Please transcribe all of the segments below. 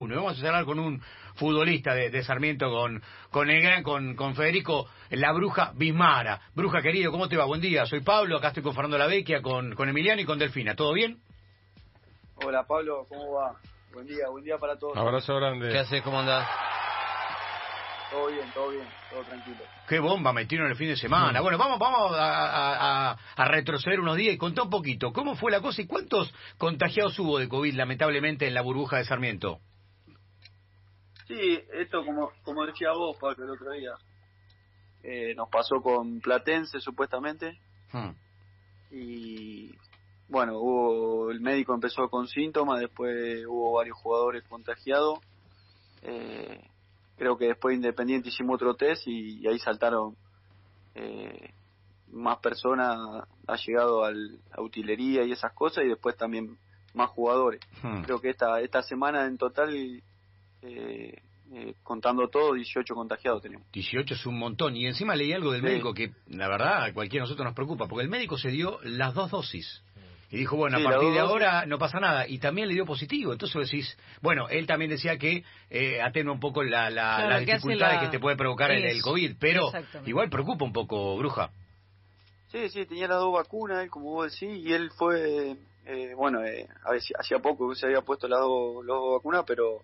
Vamos a hablar con un futbolista de, Sarmiento, con, con el gran, con, con, Federico, la bruja Bismara. Bruja querido, ¿cómo te va? Buen día, soy Pablo, acá estoy con Fernando La Vecchia, con, con Emiliano y con Delfina. ¿Todo bien? Hola Pablo, ¿cómo va? Buen día, buen día para todos. Abrazo grande. ¿Qué haces? ¿Cómo andás? Todo bien, todo bien, todo tranquilo. Qué bomba metieron el fin de semana. Bueno, vamos, vamos a, a, retroceder unos días y contar un poquito. ¿Cómo fue la cosa y cuántos contagiados hubo de COVID, lamentablemente, en la burbuja de Sarmiento? Sí, esto como, como decía vos, Pablo, el otro día, eh, nos pasó con Platense supuestamente. Hmm. Y bueno, hubo el médico empezó con síntomas, después hubo varios jugadores contagiados. Eh, creo que después Independiente hicimos otro test y, ahí saltaron eh, más personas, ha llegado al, a utilería y esas cosas y después también más jugadores. Hmm. Creo que esta, esta semana en total eh, eh, contando todo, 18 contagiados tenemos. 18 es un montón. Y encima leí algo del médico que, la verdad, a cualquiera de nosotros nos preocupa, porque el médico se dio las dos dosis. Y dijo, bueno, a partir de ahora no pasa nada. Y también le dio positivo. Entonces decís, bueno, él también decía que eh, atenúa un poco la, la, dificultad que te puede provocar el, el, COVID. Pero igual preocupa un poco, Bruja. Sí, sí, tenía las dos vacunas, él, como vos decís, y él fue, eh, bueno, eh, hacía poco que se había puesto las dos, las dos vacunas, pero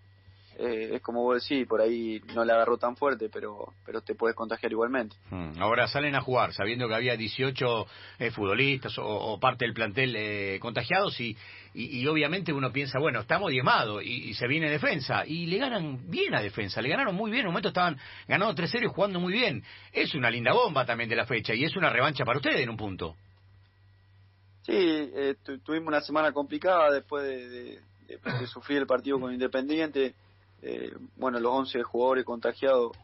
eh, es como vos decís, por ahí no le agarró tan fuerte, pero pero te puedes contagiar igualmente. Hmm. Ahora salen a jugar, sabiendo que había 18 eh, futbolistas o, parte del plantel eh, contagiados y, y, obviamente uno piensa, bueno, estamos diezmados y, se viene defensa y le ganan bien a defensa, le ganaron muy bien, en un momento estaban ganando 3-0 y jugando muy bien. Es una linda bomba también de la fecha y es una revancha para ustedes en un punto. Sí, tuvimos una semana complicada después de, de sufrir el partido con Independiente eh, bueno, los 11 jugadores contagiados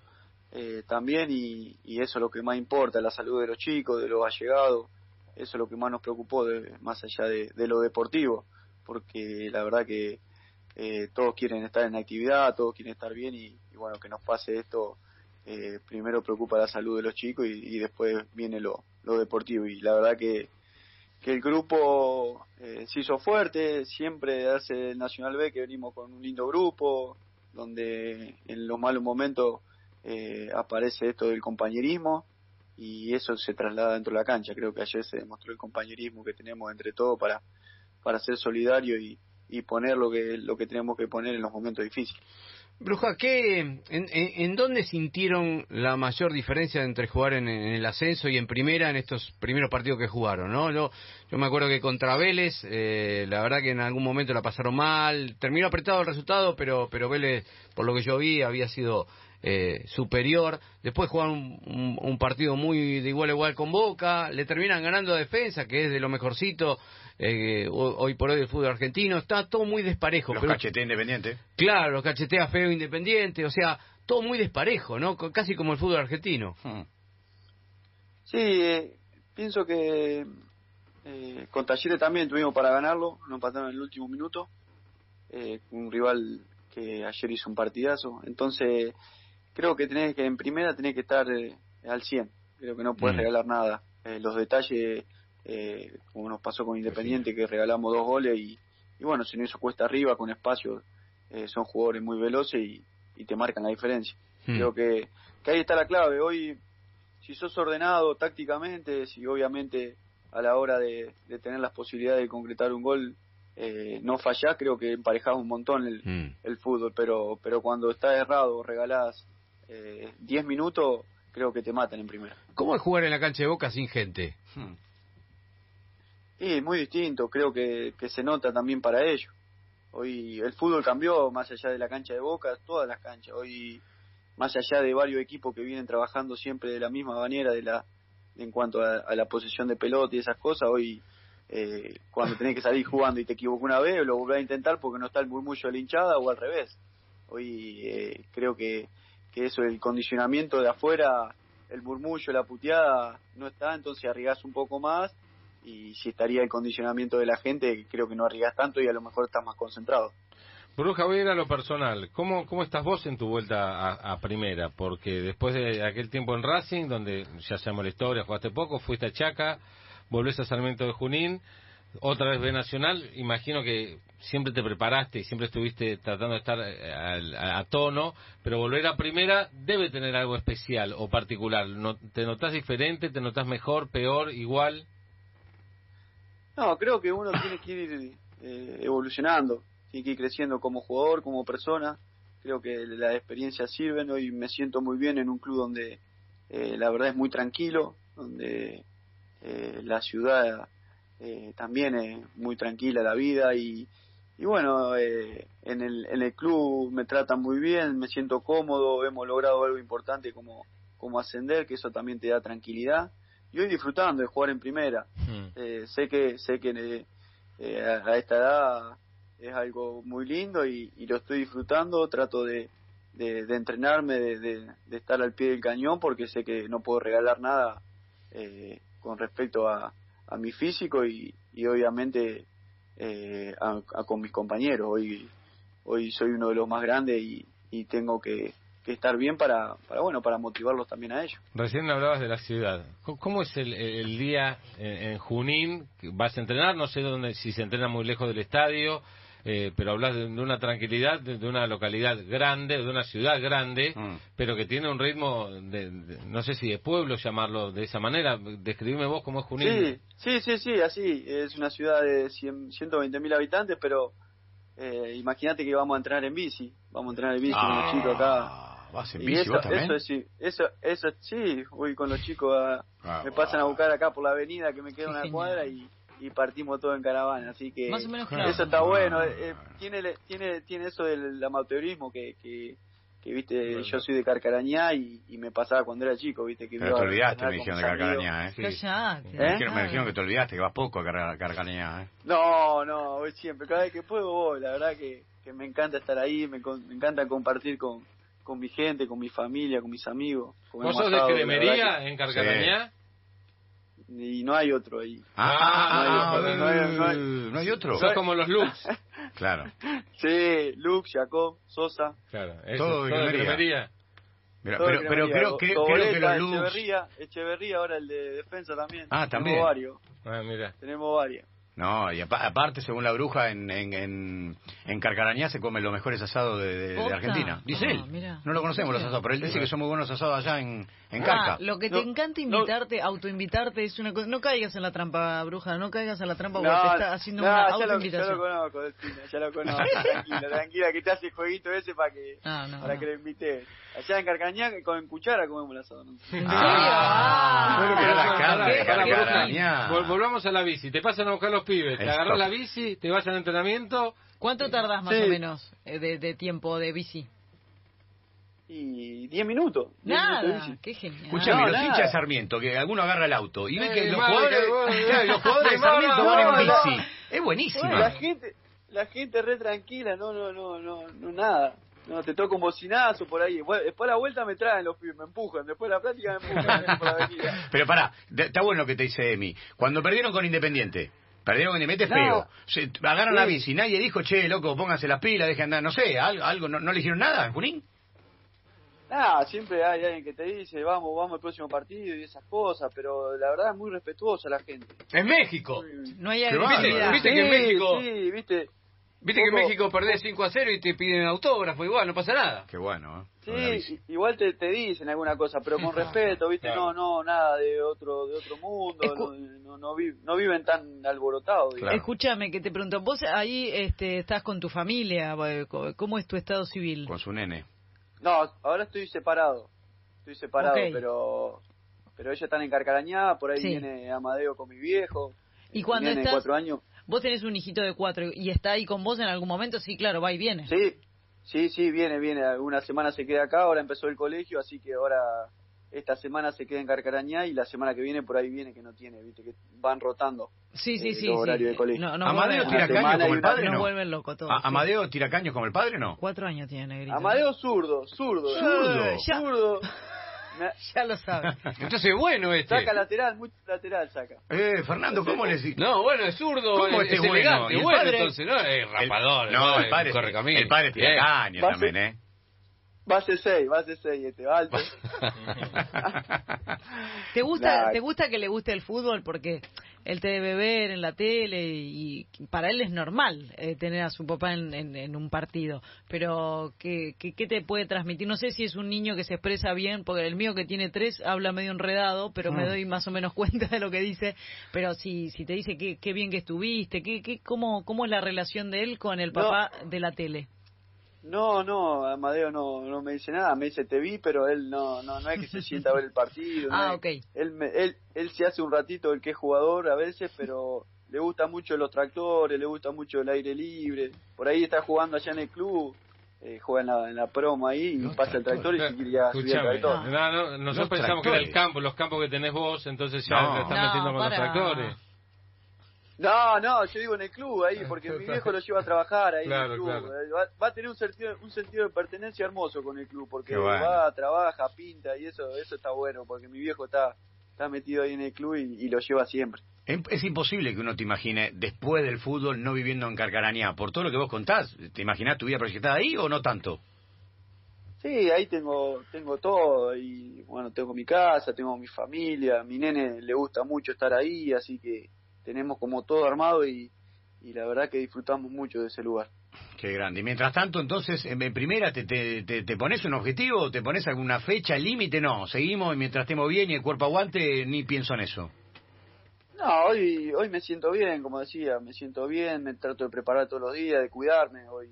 eh, también y, eso es lo que más importa, la salud de los chicos, de los allegados, eso es lo que más nos preocupó, de, más allá de, lo deportivo, porque la verdad que eh, todos quieren estar en actividad, todos quieren estar bien y, bueno, que nos pase esto, primero preocupa la salud de los chicos y, después viene lo, lo deportivo. Y la verdad que que el grupo se hizo fuerte, siempre hace el Nacional B que venimos con un lindo grupo, donde en los malos momentos eh, aparece esto del compañerismo y eso se traslada dentro de la cancha. Creo que ayer se demostró el compañerismo que tenemos entre todos para, para ser solidario y, y poner lo que, lo que tenemos que poner en los momentos difíciles. Bruja, ¿qué, en, en, dónde sintieron la mayor diferencia entre jugar en, el ascenso y en primera en estos primeros partidos que jugaron? ¿no? Yo, yo me acuerdo que contra Vélez, eh, la verdad que en algún momento la pasaron mal, terminó apretado el resultado, pero, pero Vélez, por lo que yo vi, había sido eh, superior. Después jugaron un, partido muy de igual a igual con Boca, le terminan ganando a defensa, que es de lo mejorcito eh, hoy por hoy del fútbol argentino. Está todo muy desparejo. Los cachetea independiente. Claro, los cachetea feo independiente, o sea, todo muy desparejo, ¿no? Casi como el fútbol argentino. Hmm. Sí, eh, pienso que con Talleres también tuvimos para ganarlo, nos empataron en el último minuto. un rival que ayer hizo un partidazo. Entonces, creo que tenés que en primera tenés que estar eh, al 100 creo que no puedes mm. regalar nada eh, los detalles eh, como nos pasó con Independiente que regalamos dos goles y, y bueno si no hizo cuesta arriba con espacio son jugadores muy veloces y, te marcan la diferencia mm. creo que, que ahí está la clave hoy si sos ordenado tácticamente si obviamente a la hora de, de tener las posibilidades de concretar un gol eh, no fallás, creo que emparejás un montón el, mm. el, fútbol, pero pero cuando estás errado, regalás 10 eh, minutos, creo que te matan en primera. ¿Cómo es jugar en la cancha de Boca sin gente? Hmm. Sí, muy distinto, creo que, que se nota también para ellos. Hoy el fútbol cambió más allá de la cancha de Boca, todas las canchas. Hoy, más allá de varios equipos que vienen trabajando siempre de la misma manera de la en cuanto a, la posesión de pelota y esas cosas, hoy eh, cuando tenés que salir jugando y te equivocó una vez, lo volvés a intentar porque no está el murmullo de la hinchada o al revés. Hoy eh, creo que que eso, el condicionamiento de afuera, el murmullo, la puteada, no está, entonces arriesgas un poco más y si estaría el condicionamiento de la gente, creo que no arriesgas tanto y a lo mejor estás más concentrado. Bruja, voy a ir a lo personal. ¿Cómo, ¿Cómo estás vos en tu vuelta a, primera? Porque después de aquel tiempo en Racing, donde ya sabemos la historia, jugaste poco, fuiste a Chaca, volvés a Sarmiento de Junín, otra vez B Nacional, imagino que siempre te preparaste y siempre estuviste tratando de estar eh, a, a tono, pero volver a primera debe tener algo especial o particular. No- ¿Te notas diferente? ¿Te notas mejor, peor, igual? No, creo que uno tiene que ir eh, evolucionando, tiene que ir creciendo como jugador, como persona. Creo que las experiencias sirven. Hoy me siento muy bien en un club donde eh, la verdad es muy tranquilo, donde eh, la ciudad eh, también es muy tranquila la vida y, y bueno, eh, en, el, en el club me tratan muy bien, me siento cómodo, hemos logrado algo importante como, como ascender, que eso también te da tranquilidad. Y hoy disfrutando de jugar en primera. Mm. Eh, sé que sé que eh, eh, a a esta edad es algo muy lindo y, y lo estoy disfrutando trato de, de, de entrenarme de, de- de estar al pie del cañón porque sé que no puedo regalar nada eh, con respecto a, a mi físico y, y obviamente a- a con mis compañeros hoy hoy soy uno de los más grandes y, y tengo que, que estar bien para, para bueno para motivarlos también a ellos Recién hablabas de la ciudad. ¿Cómo- ¿Cómo es el, el día en, en Junín? ¿Vas a entrenar? No sé dónde, si se entrena muy lejos del estadio, eh, pero hablas de, de una tranquilidad, de, de una localidad grande, de una ciudad grande, Mm. pero que tiene un ritmo, de, de- no sé si de pueblo llamarlo de esa manera. Describime vos cómo es Junín. Sí, sí, sí, sí, así. Es una ciudad de 100, 120 mil habitantes, pero eh, imagínate que vamos a entrenar en bici. Vamos a entrenar en bici con los chicos acá. Ah, ¿Vas en Y bici eso, vos también? eso, es, sí, eso, eso, sí, voy con los chicos, a- Ah, me pasan a buscar acá por la avenida que me queda Qué una genial. cuadra y, y partimos todo en caravana, así que Más o menos claro. eso está bueno. eh, eh, tiene, tiene, tiene eso del amateurismo que, que, que viste, yo soy de Carcarañá y, y me pasaba cuando era chico, viste, que Pero te olvidaste, me dijeron, de. Carcarañá, ¿eh? Sí. Callate. ¿Eh? Me dijeron, me dijeron que te olvidaste, que vas poco a Car- Carcarañá, ¿eh? No, no, voy siempre, cada vez que puedo voy, la verdad que, que me encanta estar ahí, me, me encanta compartir con, con mi gente, con mi familia, con mis amigos. ¿Vos sos de asado, cremería verdad en Carcarañá? que- y no hay otro ahí. Ah, no hay- no hay- no hay- ¿no hay otro? Sos como los looks. Claro. Sí, Luke, Jacob, Sosa, Claro, eso, Todo de cremería. cremería. Pero, todo pero, pero creo, creo, que los looks... Echeverría, Echeverría, ahora el de defensa también. Ah, también. Tenemos varios, Ah, mira. tenemos varios. No, y apa- aparte, según la bruja, en, en, en, en Carcarañá se comen los mejores asados de, de- de ¿Posta? Argentina. Dice Ah, él. No lo conocemos los asados, pero él dice que son muy buenos asados allá en, en Carca. Ah, lo que te No, encanta no. invitarte, autoinvitarte, es una cosa. No caigas en la trampa, bruja, no caigas en la trampa No, porque te está haciendo no, una ya, lo, ya lo autoinvitación. conozco, ya lo conozco. tranquila, tranquila, que te hace el jueguito ese para que, Ah, no, para no. que lo invite. Allá en Carcañá con cuchara comemos el asado. ¿no? ¿En serio? Ah, Ah, bueno, la qué de. Carcarañá. Vol- volvamos a la bici. Te pasan a buscar los pibes. Te stop. la bici, te vas al entrenamiento. ¿Cuánto tardás más Sí. o menos eh, de, de tiempo de bici? Y 10 minutos. 10 minutos de Nada, bici. qué genial. Escuchame, No, los hinchas de Sarmiento, que alguno agarra el auto y ve Eh, que los jugadores, los de Sarmiento van en no, bici. Es buenísima. La gente, la gente re tranquila, no, no, no, no, no nada. No, te toca un bocinazo por ahí. Bueno, Después a la vuelta me traen los pibes, me empujan. Después de la práctica me empujan por la. Pero pará, de- está bueno lo que te dice Emi. Cuando perdieron con Independiente, perdieron Independiente No. feo. Se, agarran Sí. la bici, nadie dijo, che, loco, pónganse las pilas, dejen andar, no sé, algo, algo no, no le hicieron nada en Junín. Nada, siempre hay alguien que te dice, vamos, vamos al próximo partido y esas cosas, pero la verdad es muy respetuosa la gente. Es México. No hay bárbaro. ¿Viste que en México- Sí, viste. Viste que en México perdés 5 a 0 y te piden autógrafo, igual, no pasa nada. Qué bueno, ¿eh? Sí, igual te, te dicen alguna cosa, pero con respeto, ¿viste? Claro. No, no, nada de otro de otro mundo, Escu- no, no, no, vi- no viven tan alborotados. digamos. Claro. Escúchame, que te pregunto, vos ahí este, estás con tu familia, ¿cómo es tu estado civil? Con su nene. No, ahora estoy separado, estoy separado, pero pero ellos están en Carcarañá, por ahí Sí. viene Amadeo con mi viejo. ¿Y cuando estás- cuatro años. Vos tenés un hijito de cuatro y está ahí con vos en algún momento, sí, claro, va y viene. Sí, sí, sí, viene, viene. Una semana se queda acá, ahora empezó el colegio, así que ahora esta semana se queda en Carcarañá y la semana que viene por ahí viene que no tiene, viste, que van rotando. Sí, sí, Eh, sí. los sí. de colegio. No, no Amadeo tira como el padre, ¿no? vuelven locos todos. A- sí. ¿Amadeo tira caños como el padre, no? Cuatro años tiene Negrito. Amadeo zurdo, zurdo. Zurdo. Eh, Ya. zurdo. Ya lo sabes. Entonces, bueno este. Saca lateral, mucho lateral saca. Eh, Fernando, ¿cómo le decís? No, bueno, es zurdo, ¿Cómo es, este es bueno? elegante, ¿Y el bueno, padre? entonces, ¿no? Es rapador, El- no, el padre, corre camino. el padre tira Bien. caños Va ser- ¿eh? Base 6, base 6 este, alto. ¿Te gusta, Nah. ¿Te gusta que le guste el fútbol? Porque él te debe ver en la tele y para él es normal eh, tener a su papá en, en, un partido. Pero, ¿qué, ¿qué, qué, te puede transmitir? No sé si es un niño que se expresa bien, porque el mío que tiene tres habla medio enredado, pero me mm. doy más o menos cuenta de lo que dice. Pero si, si te dice qué, qué bien que estuviste, qué, qué, cómo, ¿cómo es la relación de él con el papá de la tele? No, no, Amadeo no, no me dice nada, me dice te vi, pero él no, no, no es que se sienta a ver el partido. ah, ok. Él, él, él se hace un ratito el que es jugador a veces, pero le gusta mucho los tractores, le gusta mucho el aire libre. Por ahí está jugando allá en el club, eh, juega en la, en la promo ahí y pasa el tractor y se tractor. No, no, nosotros pensamos que era el campo, los campos que tenés vos, entonces ya no, están metiendo con los tractores. No, no, yo digo en el club ahí, porque mi viejo lo lleva a trabajar ahí en el club. Va, a tener un sentido, un sentido de pertenencia hermoso con el club, porque va, trabaja, pinta y eso eso está bueno, porque mi viejo está está metido ahí en el club y, lo lleva siempre. Es imposible que uno te imagine después del fútbol no viviendo en Carcarañá. Por todo lo que vos contás, ¿te imaginás tu vida proyectada ahí o no tanto? Sí, ahí tengo tengo todo y bueno, tengo mi casa, tengo mi familia, mi nene le gusta mucho estar ahí, así que tenemos como todo armado y, y la verdad que disfrutamos mucho de ese lugar. Qué grande. Y mientras tanto, entonces, en primera, te, te, te, pones un objetivo? ¿Te pones alguna fecha, límite? No, seguimos y mientras estemos bien y el cuerpo aguante, ni pienso en eso. No, hoy, hoy me siento bien, como decía, me siento bien, me trato de preparar todos los días, de cuidarme. Hoy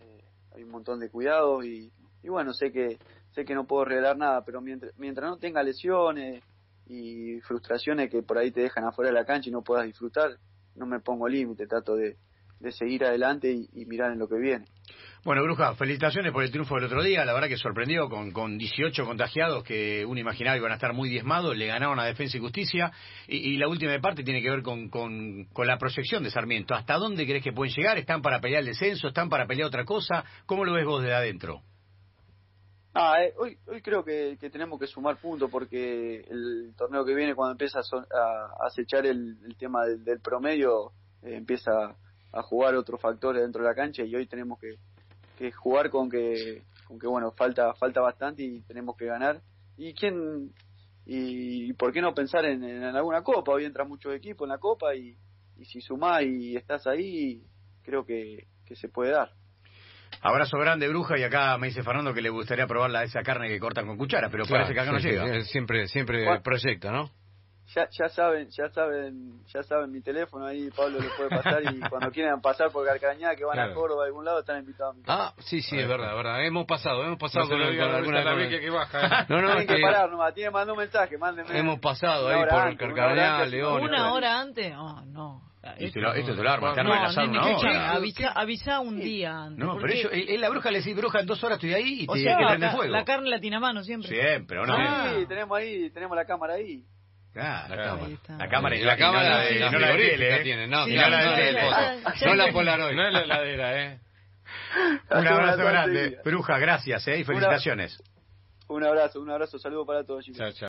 eh, hay un montón de cuidados y, y bueno, sé que sé que no puedo regalar nada, pero mientras, mientras no tenga lesiones, y frustraciones que por ahí te dejan afuera de la cancha y no puedas disfrutar, no me pongo límite, trato de, seguir adelante y, mirar en lo que viene. Bueno, Bruja, felicitaciones por el triunfo del otro día. La verdad que sorprendió con, con 18 contagiados que uno imaginaba iban a estar muy diezmados. Le ganaron a Defensa y Justicia. Y, la última parte tiene que ver con, con, con, la proyección de Sarmiento. ¿Hasta dónde crees que pueden llegar? ¿Están para pelear el descenso? ¿Están para pelear otra cosa? ¿Cómo lo ves vos de adentro? Ah, eh, hoy, hoy creo que, tenemos que sumar puntos porque el torneo que viene cuando empieza a, acechar el, tema del, promedio eh, empieza a jugar otros factores dentro de la cancha y hoy tenemos que, que jugar con que con que bueno falta falta bastante y tenemos que ganar. Y quién y, por qué no pensar en, alguna copa hoy entra mucho equipo en la copa y, y si sumás y estás ahí creo que, que se puede dar Abrazo grande, bruja, y acá me dice Fernando que le gustaría probar la, esa carne que cortan con cuchara, pero parece que acá no llega. siempre, siempre proyecta, ¿no? Ya, ya saben, ya saben, ya saben mi teléfono ahí, Pablo le puede pasar y cuando quieran pasar por Carcañá, que van a Córdoba a algún lado, están invitados. ah, sí, sí, es verdad, verdad. Hemos pasado, hemos pasado con, alguna la que baja. ¿eh? No, no, Tienen que, parar nomás, tienen mandar un mensaje, mándenme. Hemos pasado ahí por Carcañá, León. Una hora antes, oh, no. Esto, esto es el arma, está no, una hora. Avisa, avisa un día antes. No, pero ellos, él, la bruja le dice, bruja, en dos horas estoy ahí y te sea, que prende fuego. La carne la tiene a mano siempre. Siempre, ¿o no? Sí, tenemos ahí, tenemos la cámara ahí. Claro, la, cámara. la cámara y la cámara de, no la de tele, ¿eh? Tiene, no, no la de tele. No la Polaroid. No es la heladera, ¿eh? Un abrazo grande. Bruja, gracias, ¿eh? Y felicitaciones. Un abrazo, un abrazo, saludo para todos, chicos. Chao, chao.